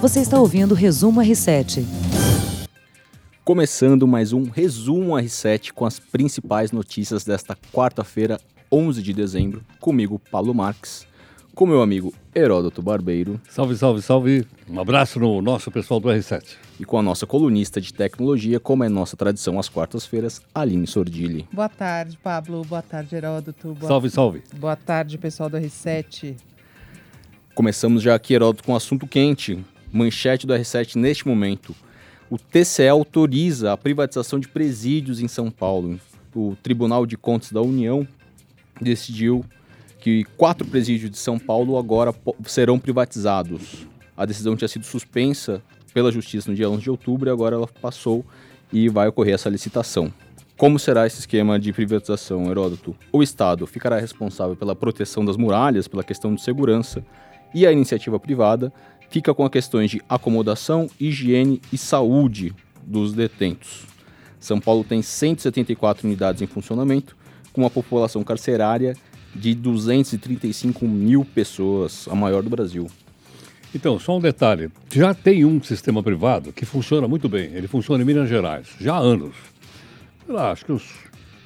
Você está ouvindo o Resumo R7. Começando mais um Resumo R7 com as principais notícias desta quarta-feira, 11 de dezembro, comigo, Paulo Marques, com meu amigo Heródoto Barbeiro. Salve, salve, salve. Um abraço no nosso pessoal do R7. E com a nossa colunista de tecnologia, como é nossa tradição às quartas-feiras, Aline Sordilli. Boa tarde, Pablo. Boa tarde, Heródoto. Boa... Salve, salve. Boa tarde, pessoal do R7. Começamos já aqui, Heródoto, com um assunto quente. Manchete do R7 neste momento. O TCE autoriza a privatização de presídios em São Paulo. O Tribunal de Contas da União decidiu que quatro presídios de São Paulo agora serão privatizados. A decisão tinha sido suspensa pela Justiça no dia 11 de outubro e agora ela passou e vai ocorrer essa licitação. Como será esse esquema de privatização, Heródoto? O Estado ficará responsável pela proteção das muralhas, pela questão de segurança, e a iniciativa privada fica com as questões de acomodação, higiene e saúde dos detentos. São Paulo tem 174 unidades em funcionamento, com uma população carcerária de 235 mil pessoas, a maior do Brasil. Então, só um detalhe: já tem um sistema privado que funciona muito bem. Ele funciona em Minas Gerais, já há anos. Lá, acho que os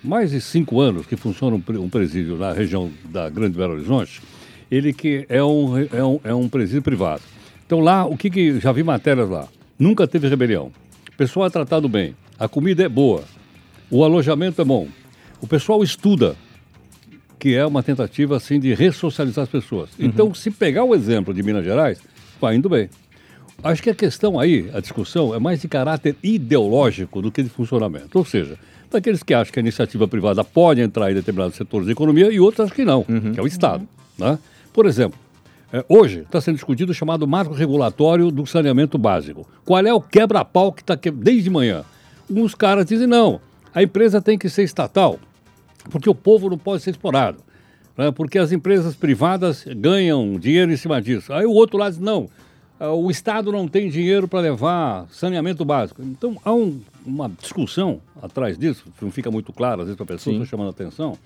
mais de cinco anos que funciona um presídio na região da Grande Belo Horizonte, ele que é um, é um, é um presídio privado. Então lá, o que, que já vi matérias lá? Nunca teve rebelião. O pessoal é tratado bem, a comida é boa, o alojamento é bom, o pessoal estuda, que é uma tentativa assim de ressocializar as pessoas. Uhum. Então, se pegar o exemplo de Minas Gerais, vai indo bem. Acho que a questão aí, a discussão, é mais de caráter ideológico do que de funcionamento. Ou seja, daqueles que acham que a iniciativa privada pode entrar em determinados setores da economia e outros que não, uhum. que é o Estado. Né? Por exemplo, hoje está sendo discutido o chamado marco regulatório do saneamento básico. Qual é o quebra-pau que está que... desde manhã? Uns caras dizem, não, a empresa tem que ser estatal porque o povo não pode ser explorado, né? porque as empresas privadas ganham dinheiro em cima disso. Aí o outro lado diz, não, ah, o Estado não tem dinheiro para levar saneamento básico. Então há um, uma discussão atrás disso, não fica muito claro às vezes para a pessoa, estou chamando a atenção,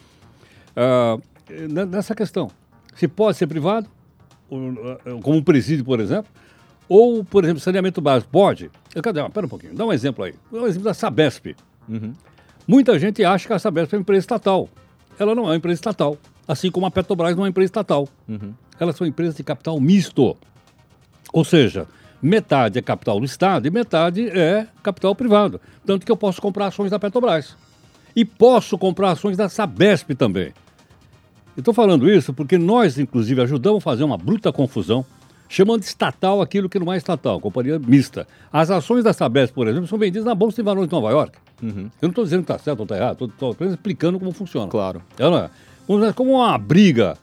uh, nessa questão. Se pode ser privado, como um presídio, por exemplo, ou, por exemplo, saneamento básico. Pode? Cadê? Espera um pouquinho, dá um exemplo aí. Dá um exemplo da Sabesp. Uhum. Muita gente acha que a Sabesp é uma empresa estatal. Ela não é uma empresa estatal. Assim como a Petrobras não é uma empresa estatal. Uhum. Elas são empresas de capital misto. Ou seja, metade é capital do Estado e metade é capital privado. Tanto que eu posso comprar ações da Petrobras. E posso comprar ações da Sabesp também. Estou falando isso porque nós, inclusive, ajudamos a fazer uma bruta confusão, chamando de estatal aquilo que não é estatal, companhia mista. As ações da Sabesp, por exemplo, são vendidas na Bolsa de Valores de Nova York. Uhum. Eu não estou dizendo que está certo ou está errado, estou apenas explicando como funciona. Claro. É, não é? Como uma briga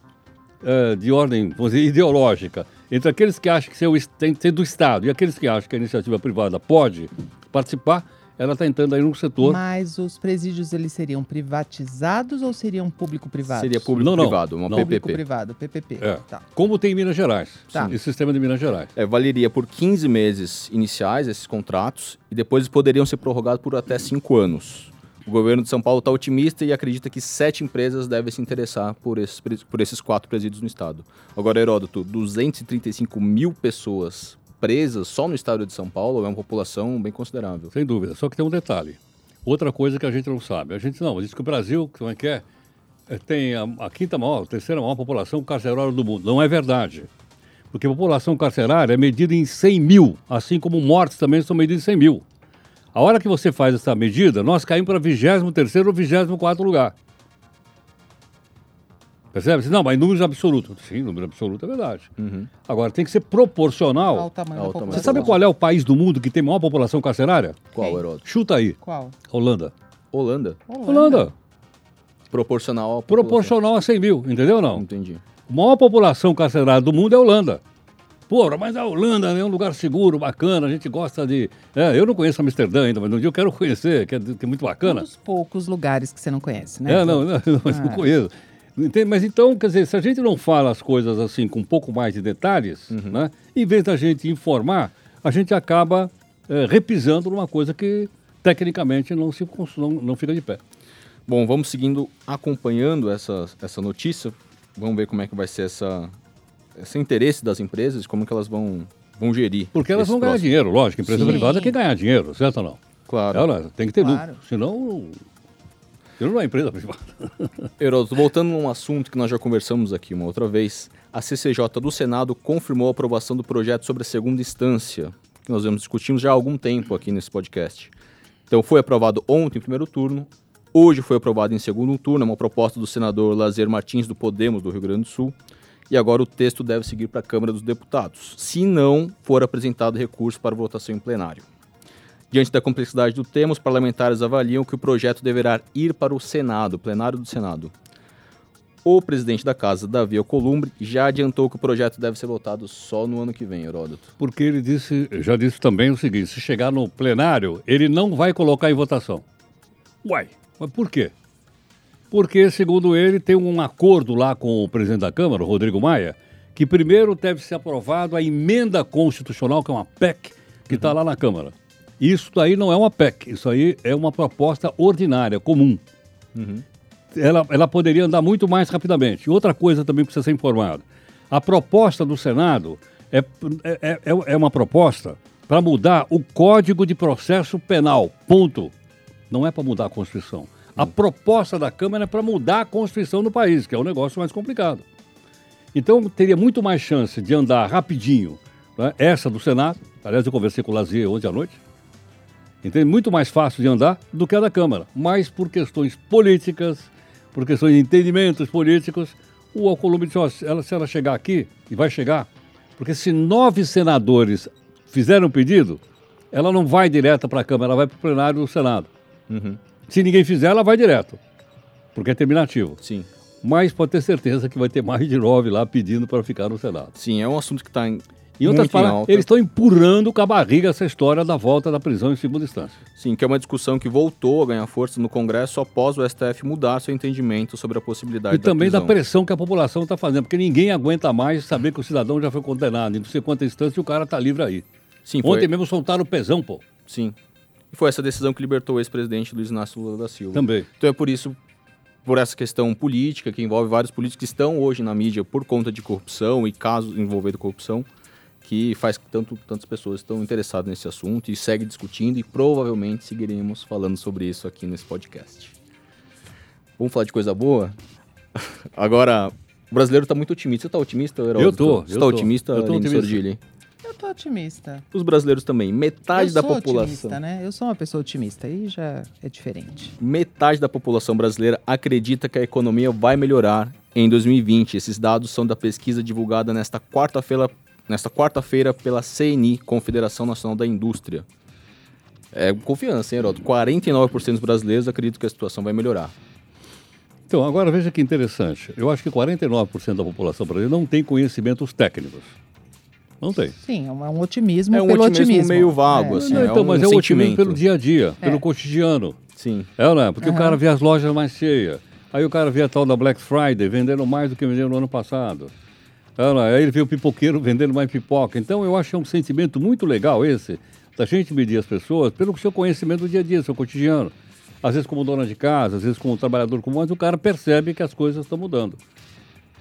é, de ordem, vamos dizer, ideológica entre aqueles que acham que tem que ser do Estado e aqueles que acham que a iniciativa privada pode participar, ela está entrando aí no setor. Mas os presídios eles seriam privatizados ou seriam público-privados? Seria público-privado, uma não. PPP. Público-privado, PPP. É. Tá. Como tem em Minas Gerais, tá. esse sistema de Minas Gerais. É, valeria por 15 meses iniciais esses contratos e depois poderiam ser prorrogados por até 5 anos. O governo de São Paulo está otimista e acredita que sete empresas devem se interessar por esses, por esses quatro presídios no estado. Agora, Heródoto, 235 mil pessoas só no estado de São Paulo é uma população bem considerável. Sem dúvida. Só que tem um detalhe. Outra coisa que a gente não sabe. A gente não, diz que o Brasil, como é que é, é tem a, a quinta maior, a terceira maior população carcerária do mundo. Não é verdade. Porque a população carcerária é medida em 100 mil, assim como mortes também são medidas em 100 mil. A hora que você faz essa medida, nós caímos para 23 ou 24 lugar. Percebe? Não, mas números absolutos. Sim, número absoluto é verdade. Uhum. Agora, tem que ser proporcional ao tamanho ao da população. Você sabe qual é o país do mundo que tem maior população carcerária? Qual, Heródoto? Chuta aí. Qual? Holanda. Holanda? Holanda. Holanda. Proporcional a Proporcional a 100 mil, entendeu não? Entendi. A maior população carcerária do mundo é a Holanda. Porra, mas a Holanda é um lugar seguro, bacana, a gente gosta de... É, eu não conheço Amsterdã ainda, mas um dia eu quero conhecer, que é, que é muito bacana. Um dos poucos lugares que você não conhece, né? É, não, não, não mas ah. não conheço. Mas então, quer dizer, se a gente não fala as coisas assim com um pouco mais de detalhes, uhum. né, em vez da gente informar, a gente acaba é, repisando numa coisa que tecnicamente não, se, não, não fica de pé. Bom, vamos seguindo acompanhando essa, essa notícia. Vamos ver como é que vai ser essa, esse interesse das empresas, como que elas vão vão gerir. Porque elas vão ganhar próximo. dinheiro, lógico. Empresa Sim. privada quer ganhar dinheiro, certo ou não? Claro. Ela tem que ter Claro. lucro. Senão, senão não é empresa privada. Heródoto, voltando num assunto que nós já conversamos aqui uma outra vez, a CCJ do Senado confirmou a aprovação do projeto sobre a segunda instância, que nós discutimos já há algum tempo aqui nesse podcast. Então foi aprovado ontem em primeiro turno, hoje foi aprovado em segundo turno, é uma proposta do senador Lazer Martins do Podemos do Rio Grande do Sul, e agora o texto deve seguir para a Câmara dos Deputados, se não for apresentado recurso para votação em plenário. Diante da complexidade do tema, os parlamentares avaliam que o projeto deverá ir para o Senado, plenário do Senado. O presidente da casa, Davi Alcolumbre, já adiantou que o projeto deve ser votado só no ano que vem, Heródoto. Porque ele disse, já disse também o seguinte: se chegar no plenário, ele não vai colocar em votação. Uai, mas por quê? Porque, segundo ele, tem um acordo lá com o presidente da Câmara, o Rodrigo Maia, que primeiro deve ser aprovado a emenda constitucional, que é uma PEC, que está lá na Câmara. Isso daí não é uma PEC, isso aí é uma proposta ordinária, comum. Ela, ela poderia andar muito mais rapidamente. Outra coisa também precisa ser informado. A proposta do Senado é, é, é, é uma proposta para mudar o Código de Processo Penal. Ponto. Não é para mudar a Constituição. A proposta da Câmara é para mudar a Constituição do país, que é um negócio mais complicado. Então, teria muito mais chance de andar rapidinho. né? Essa do Senado, aliás, eu conversei com o Lazier ontem à noite, Entende? Muito mais fácil de andar do que a da Câmara. Mas por questões políticas, por questões de entendimentos políticos, o Alcolumbre disse, ó, se ela, se ela chegar aqui, e vai chegar, porque se nove senadores fizeram um pedido, ela não vai direta para a Câmara, ela vai para o plenário do Senado. Se ninguém fizer, ela vai direto, porque é terminativo. Sim. Mas pode ter certeza que vai ter mais de nove lá pedindo para ficar no Senado. Sim, é um assunto que está em, Em outras palavras, eles estão empurrando com a barriga essa história da volta da prisão em segunda instância. Sim, que é uma discussão que voltou a ganhar força no Congresso após o STF mudar seu entendimento sobre a possibilidade E também da prisão. pressão que a população está fazendo, porque ninguém aguenta mais saber que o cidadão já foi condenado em não sei quanta instância e o cara está livre aí. Sim, foi, Ontem mesmo soltaram o pesão, pô. sim. E foi essa decisão que libertou o ex-presidente Luiz Inácio Lula da Silva. Também. Então é por isso, por essa questão política, que envolve vários políticos que estão hoje na mídia por conta de corrupção e casos envolvendo corrupção, que faz que tanto, tantas pessoas estão interessadas nesse assunto e segue discutindo e provavelmente seguiremos falando sobre isso aqui nesse podcast. Vamos falar de coisa boa? Agora, o brasileiro está muito otimista. Você está otimista, Heródoto? Eu tô, Você eu está tô. otimista, Eu tô Aline otimista. Sordilli? Eu tô otimista. Os brasileiros também. Metade eu da sou população. otimista, né? Eu sou uma pessoa otimista e já é diferente. metade da população brasileira acredita que a economia vai melhorar em 2020. Esses dados são da pesquisa divulgada nesta quarta-feira, nesta quarta-feira pela CNI, Confederação Nacional da Indústria. É confiança, hein, Heródoto? 49% dos brasileiros acreditam que a situação vai melhorar. Então, agora veja que interessante. Eu acho que 49% da população brasileira não tem conhecimentos técnicos. Não tem. Sim, é um, um otimismo É um pelo otimismo otimismo. meio vago, É. assim. Não, é então, um mas é o otimismo pelo dia a dia, É. pelo cotidiano. Sim. É, né? Porque o Aham. cara vê as lojas mais cheias. Aí o cara vê a tal da Black Friday vendendo mais do que vendeu no ano passado. Aí ele vê o pipoqueiro vendendo mais pipoca. Então eu acho que é um sentimento muito legal esse, da gente medir as pessoas pelo seu conhecimento do dia a dia, seu cotidiano. Às vezes como dona de casa, às vezes como trabalhador comum, mas o cara percebe que as coisas estão mudando.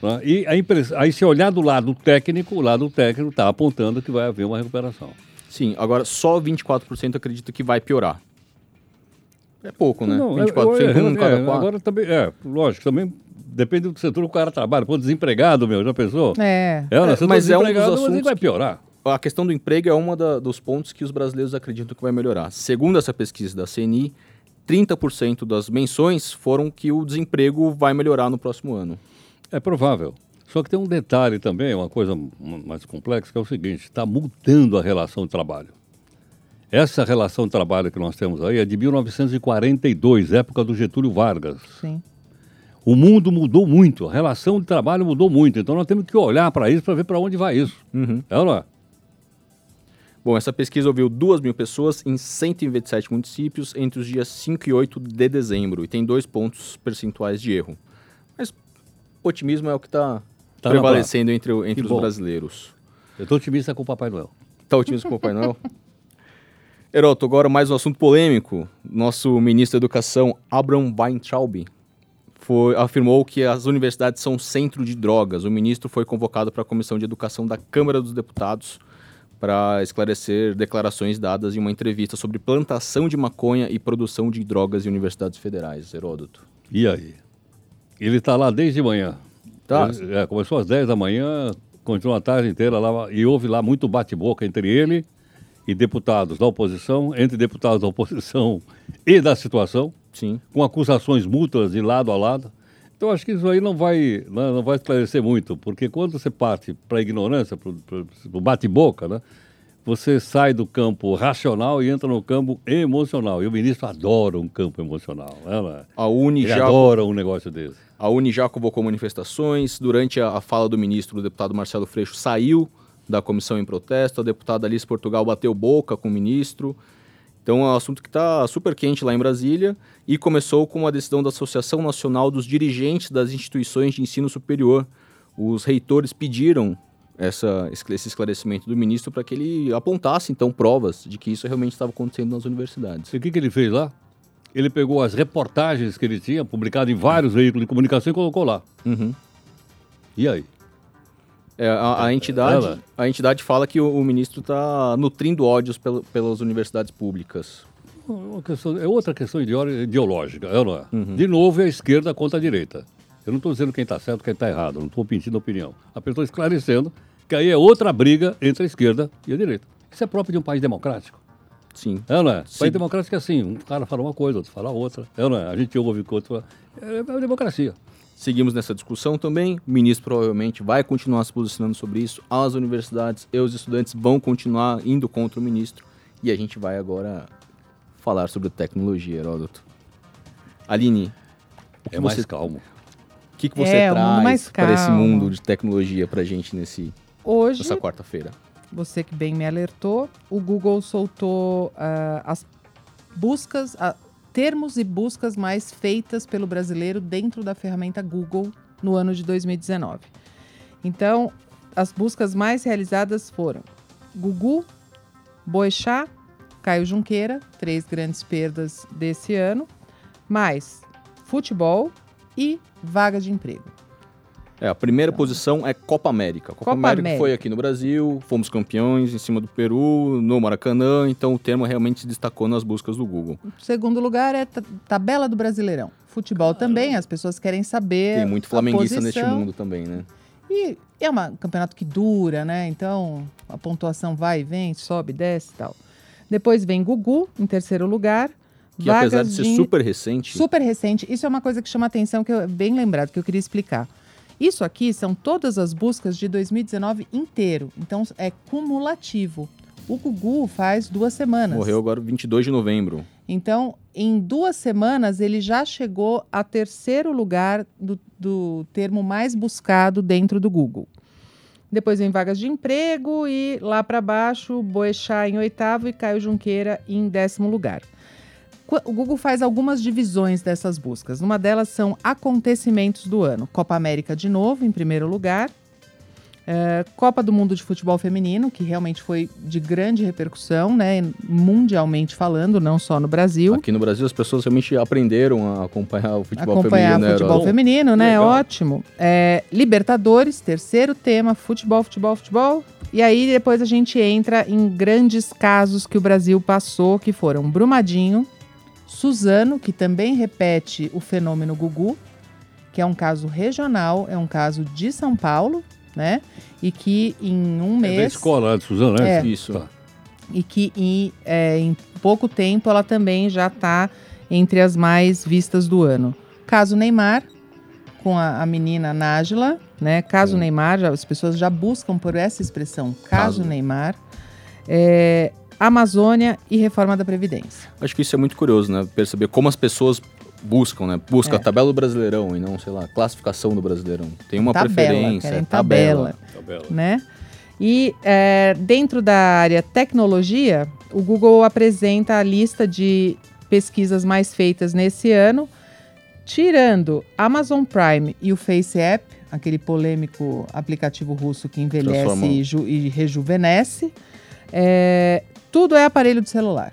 né? E a impress... aí se olhar do lado técnico, o lado técnico está apontando que vai haver uma recuperação. Sim, agora só 24% acredita que vai piorar. É pouco, né? Não, 24%, é, é, um em cada é, quatro. Agora também, é, lógico, também depende do setor que o cara trabalha. Pô, desempregado, meu, já pensou? É. É, né? É, tô mas é um dos mas assuntos vai piorar. A questão do emprego é um dos pontos que os brasileiros acreditam que vai melhorar. Segundo essa pesquisa da CNI, 30% das menções foram que o desemprego vai melhorar no próximo ano. É provável. Só que tem um detalhe também, uma coisa mais complexa, que é o seguinte: está mudando a relação de trabalho. Essa relação de trabalho que nós temos aí é de 1942, época do Getúlio Vargas. Sim. O mundo mudou muito, a relação de trabalho mudou muito. Então nós temos que olhar para isso para ver para onde vai isso. É ou não é? Bom, essa pesquisa ouviu 2 mil pessoas em 127 municípios entre os dias 5 e 8 de dezembro e tem dois pontos percentuais de erro. Mas otimismo é o que está Tá na prevalecendo entre, entre Que os bom. brasileiros. Eu estou otimista com o Papai Noel. Tá otimista com o Papai Noel? Heroto, agora mais um assunto polêmico. Nosso ministro da Educação, Abraham Weintraub, foi, afirmou que as universidades são centro de drogas. O ministro foi convocado para a Comissão de Educação da Câmara dos Deputados para esclarecer declarações dadas em uma entrevista sobre plantação de maconha e produção de drogas em universidades federais, Heródoto. E aí? Ele está lá desde manhã. Tá. Ele- é, começou às 10 da manhã, continuou a tarde inteira lá e houve lá muito bate-boca entre ele e deputados da oposição, entre deputados da oposição e da situação, Sim. com acusações mútuas de lado a lado. Então acho que isso aí não vai, não, não vai esclarecer muito, porque quando você parte para a ignorância, para o bate-boca, né, você sai do campo racional e entra no campo emocional. E o ministro adora um campo emocional. Né, né? A Uni Ele já adora um negócio desse. A Uni já convocou manifestações. Durante a, a fala do ministro, o deputado Marcelo Freixo saiu da comissão em protesto. A deputada Alice Portugal bateu boca com o ministro. Então é um assunto que está super quente lá em Brasília e começou com uma decisão da Associação Nacional dos Dirigentes das Instituições de Ensino Superior. Os reitores pediram essa, esse esclarecimento do ministro para que ele apontasse, então, provas de que isso realmente estava acontecendo nas universidades. E o que, que ele fez lá? Ele pegou as reportagens que ele tinha, publicado em vários veículos de comunicação, e colocou lá. Uhum. E aí? É, a, a entidade, ela- a entidade fala que o, o ministro está nutrindo ódios pel- pelas universidades públicas. Uma questão- é outra questão ideo- ideológica, é ou não é? Uhum. De novo, é a esquerda contra a direita. Eu não estou dizendo quem está certo quem está errado, não estou pedindo opinião. Apenas estou esclarecendo que aí é outra briga entre a esquerda e a direita. Isso é próprio de um país democrático. Sim. É ou não é? Sim. País democrático é assim, um cara fala uma coisa, outro fala outra. É ou não é? A gente ouve o outro fala. É, é a democracia. Seguimos nessa discussão também. O ministro provavelmente vai continuar se posicionando sobre isso. As universidades e os estudantes vão continuar indo contra o ministro. E a gente vai agora falar sobre tecnologia, Heródoto. Aline, o que É você, mais calmo. o que, que você É, um traz para esse mundo de tecnologia para gente nesse, Hoje, nessa quarta-feira? você que bem me alertou, o Google soltou ah, as buscas, ah, termos e buscas mais feitas pelo brasileiro dentro da ferramenta Google no ano de 2019. Então, as buscas mais realizadas foram Gugu, Boechat, Caio Junqueira, três grandes perdas desse ano, mais futebol e vaga de emprego. É, a primeira posição é Copa América. Copa, Copa América, América. foi aqui no Brasil, fomos campeões em cima do Peru, no Maracanã, então o termo realmente se destacou nas buscas do Google. Segundo lugar é ta- tabela do Brasileirão. Futebol também, as pessoas querem saber. Tem muito a flamenguista neste mundo também, né? E é uma- um campeonato que dura, né? Então a pontuação vai e vem, sobe, desce e tal. Depois vem Gugu, em terceiro lugar. Que apesar de Vagas ser super recente, super recente, isso é uma coisa que chama atenção, que é bem lembrado, que eu queria explicar. Isso aqui são todas as buscas de 2019 inteiro. Então é cumulativo. O Gugu faz duas semanas. morreu agora 22 de novembro. Então, em duas semanas, ele já chegou a terceiro lugar do, do termo mais buscado dentro do Google. Depois vem vagas de emprego e lá para baixo, Boechat em oitavo e Caio Junqueira em décimo lugar. O Google faz algumas divisões dessas buscas. Uma delas são acontecimentos do ano. Copa América de novo, em primeiro lugar. É, Copa do Mundo de Futebol Feminino, que realmente foi de grande repercussão, né, mundialmente falando, não só no Brasil. Aqui no Brasil as pessoas realmente aprenderam a acompanhar o futebol acompanhar feminino, né, futebol Herói? feminino, né? Legal. Ótimo. É, Libertadores, terceiro tema, futebol, futebol, futebol. E aí depois a gente entra em grandes casos que o Brasil passou, que foram Brumadinho, Suzano, que também repete o fenômeno Gugu, que é um caso regional, é um caso de São Paulo, né? E que em um É da mês escola lá de Suzano, né? É. Isso. Tá. e que em, é, em pouco tempo ela também já está entre as mais vistas do ano. Caso Neymar, com a, a menina Nájila, né? Caso Sim. Neymar, já- as pessoas já buscam por essa expressão, caso, Caso. Neymar. É, Amazônia e reforma da Previdência. Acho que isso é muito curioso, né? Perceber como as pessoas buscam, né? Busca É. a tabela do Brasileirão e não, sei lá, classificação do Brasileirão. Tem uma tabela, preferência, querem tabela. tabela. Né? E é, dentro da área tecnologia, o Google apresenta a lista de pesquisas mais feitas nesse ano, tirando Amazon Prime e o Face App, aquele polêmico aplicativo russo que envelhece e, e rejuvenesce. É, tudo é aparelho de celular.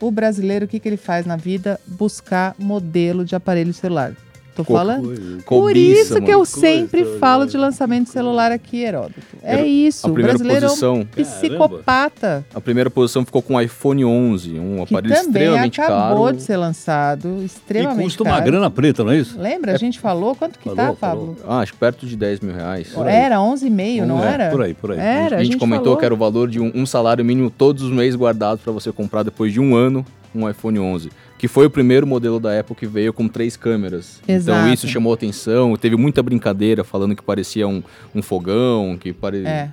O brasileiro, o que, que ele faz na vida? Buscar modelo de aparelho celular. Tô Co- falando. Por Cobiça, isso que eu mano. sempre Coisa, falo né? de lançamento de celular aqui, Heródoto. É Era- isso. A O primeira brasileiro é um posição, psicopata. a primeira posição ficou com o iPhone 11, um Que aparelho também extremamente acabou caro. de ser lançado, E extremamente custa caro. uma grana preta, não é isso? Lembra? A gente falou? Quanto que Falou, tá. Pablo? Ah, acho que perto de 10 mil reais. Era 11,5, não É, era? Por aí, por aí. Era, a gente, comentou falou. que era o valor de um, um salário mínimo todos os meses guardado para você comprar depois de um ano um iPhone 11, que foi o primeiro modelo da Apple que veio com três câmeras. Exato. Então isso chamou atenção, teve muita brincadeira falando que parecia um, um fogão, que parecia... É.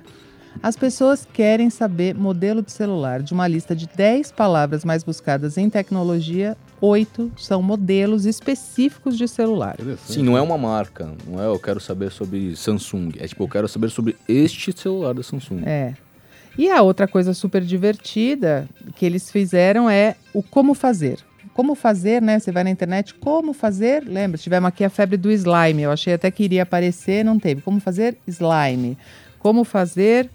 As pessoas querem saber modelo de celular. De uma lista de 10 palavras mais buscadas em tecnologia, 8 são modelos específicos de celular. Sim, não é uma marca, não é eu quero saber sobre Samsung, é tipo eu quero saber sobre este celular da Samsung. É. E a outra coisa super divertida que eles fizeram é o como fazer. Como fazer, né? Você vai na internet, como fazer? Lembra, tivemos aqui a febre do slime. Eu achei até que iria aparecer, não teve. Como fazer slime. Como fazer.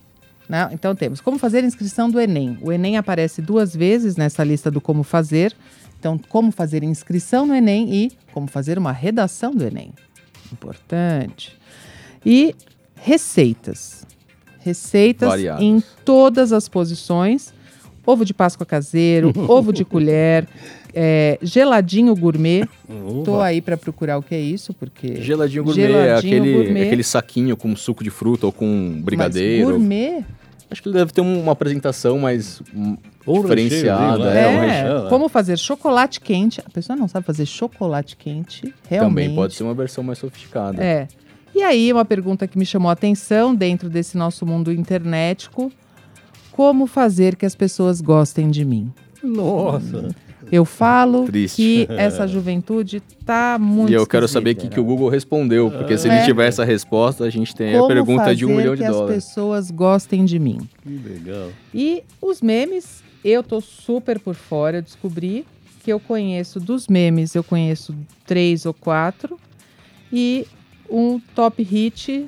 Não, então temos como fazer inscrição do Enem. O Enem aparece duas vezes nessa lista do como fazer. Então, como fazer inscrição no Enem e como fazer uma redação do Enem. Importante. E receitas. Receitas Variadas. em todas as posições. Ovo de Páscoa caseiro, ovo de colher, é, geladinho gourmet. Opa. Tô aí para procurar o que é isso, porque Geladinho gourmet é Geladinho aquele, gourmet. aquele saquinho com suco de fruta ou com brigadeiro. Mas gourmet Acho que ele deve ter um- uma apresentação mais Ou diferenciada. É, um um é, recheio, né? como fazer chocolate quente. A pessoa não sabe fazer chocolate quente, realmente. Também pode ser uma versão mais sofisticada. É. E aí, uma pergunta que me chamou a atenção dentro desse nosso mundo internetico: como fazer que as pessoas gostem de mim? Nossa. Eu falo Triste. que essa juventude tá muito E eu quero saber o que, né? que o Google respondeu, porque se É. ele tiver essa resposta, a gente tem a Como pergunta de um milhão de que dólares. as pessoas gostem de mim. Que legal. E os memes, eu tô super por fora. Eu descobri que eu conheço dos memes, eu conheço três ou quatro. E um top hit,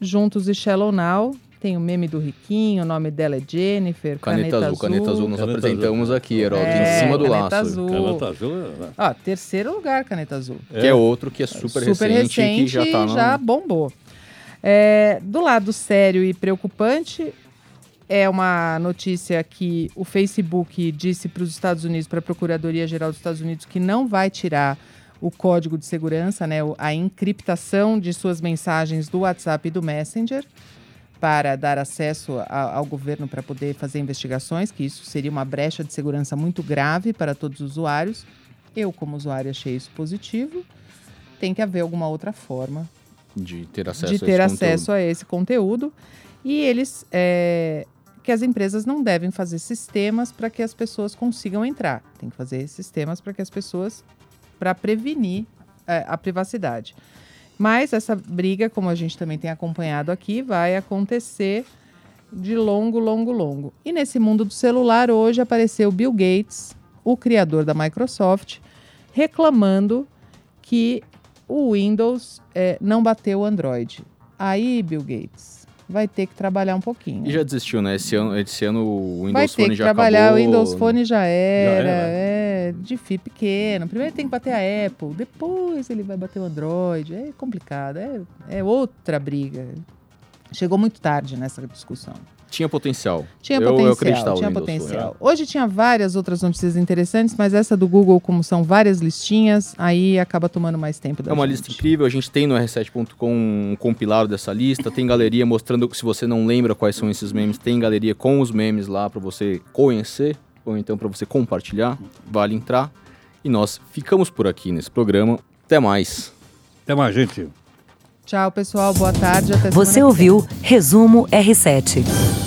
Juntos e Shallow Now. Tem o meme do Riquinho, o nome dela é Jennifer. Caneta, azul, caneta azul, nós Caneta apresentamos azul. aqui, Heródoto, É, em cima do caneta laço. azul. Caneta azul. né? Ó, terceiro lugar, Caneta Azul. Que é outro que é super, recente, e que já tá já no... bombou. É, do lado sério e preocupante, é uma notícia que o Facebook disse para os Estados Unidos, para a Procuradoria-Geral dos Estados Unidos, que não vai tirar o código de segurança, né, a encriptação de suas mensagens do WhatsApp e do Messenger, para dar acesso a- ao governo para poder fazer investigações, que isso seria uma brecha de segurança muito grave para todos os usuários. Eu, como usuário, achei isso positivo. Tem que haver alguma outra forma de ter acesso de a ter esse acesso a esse conteúdo. E eles é, que as empresas não devem fazer sistemas para que as pessoas consigam entrar. Tem que fazer sistemas para que as pessoas para prevenir é, a privacidade. Mas essa briga, como a gente também tem acompanhado aqui, vai acontecer de longo, longo, longo. E nesse mundo do celular, hoje apareceu Bill Gates, o criador da Microsoft, reclamando que o Windows é, não bateu o Android. Aí, Bill Gates, vai ter que trabalhar um pouquinho. E já desistiu, né? Esse ano, esse ano o Windows vai ter Phone que já trabalhar, acabou. o Windows Phone já era, era. é de FI pequeno. Primeiro tem que bater a Apple, depois ele vai bater o Android. É complicado, é, é outra briga. Chegou muito tarde nessa discussão. Tinha potencial. Tinha eu, eu potencial, acreditava tinha potencial. Hoje tinha várias outras notícias interessantes, mas essa do Google, como são várias listinhas, aí acaba tomando mais tempo da É uma gente. lista incrível, a gente tem no r7.com um compilado dessa lista, tem galeria mostrando que se você não lembra quais são esses memes, tem galeria com os memes lá para você conhecer ou então para você compartilhar, vale entrar. E nós ficamos por aqui nesse programa. Até mais. Até mais, gente. Tchau, pessoal. Boa tarde. Até Você ouviu Resumo R7.